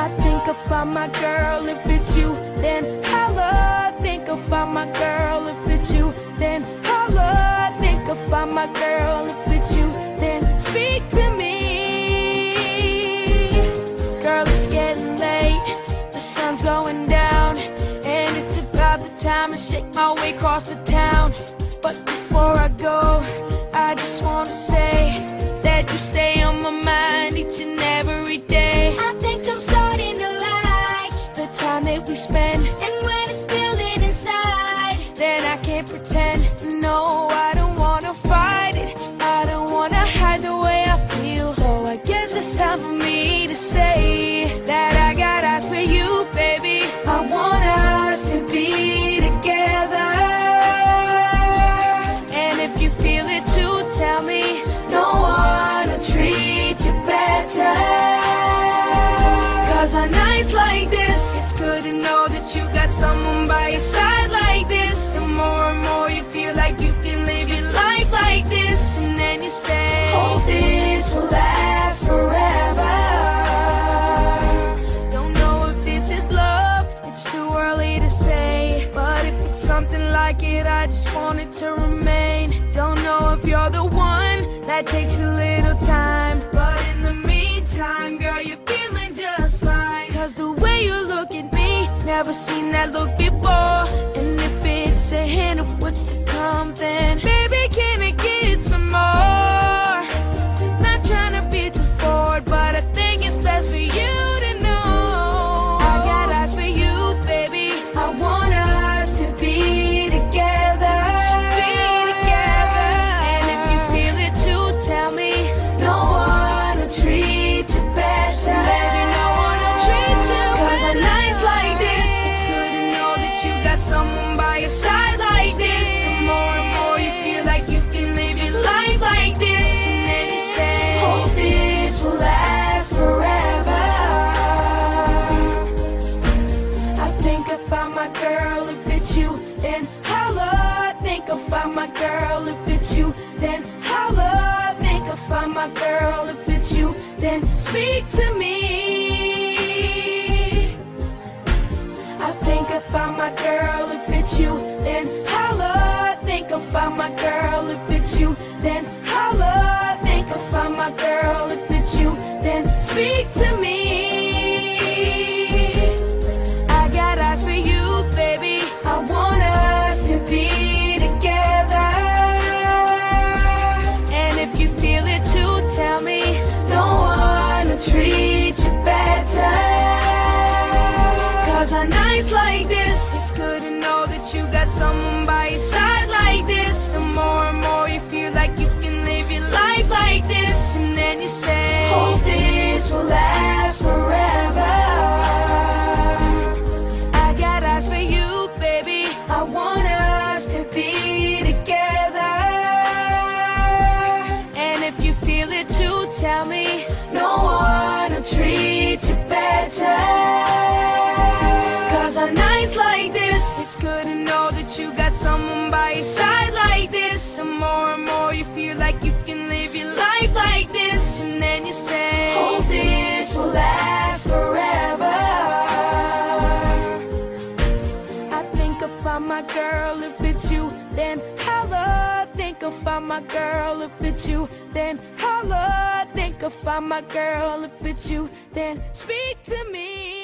I think I found my girl. If it's you, then holla. I think I found my girl. If it's you, then holla. I think I found my girl. If it's you, then speak to me. Girl, it's getting late. The sun's going down. And it's about the time to shake my way across the town. But someone by your side like this. The more and more you feel like you can live your life like this. And then you say, Hope this will last forever. Don't know if this is love, it's too early to say. But if it's something like it, I just want it to remain. Don't know if you're the one, that takes a little time. But in the meantime, girl, you're feeling just fine. Cause the way you look at me, never seen that look before. And if it's a hint of what's to come, then baby, can I get some more? My girl. If it's you, then holla. Think I found my girl. If it's you, then holla. Think I found my girl. If it's you, then speak to me. I think I found my girl. Cause on nights like this, it's good to know that you got someone by your side like this. The more and more you feel like you can live your life like this. And then you say, Hope this will last side like this. The more and more you feel like you can live your life like this. And then you say, Hope this will last forever. I think I found my girl. If it's you, then holla. Think I found my girl. If it's you, then holla. Think I found my girl. If it's you, then speak to me.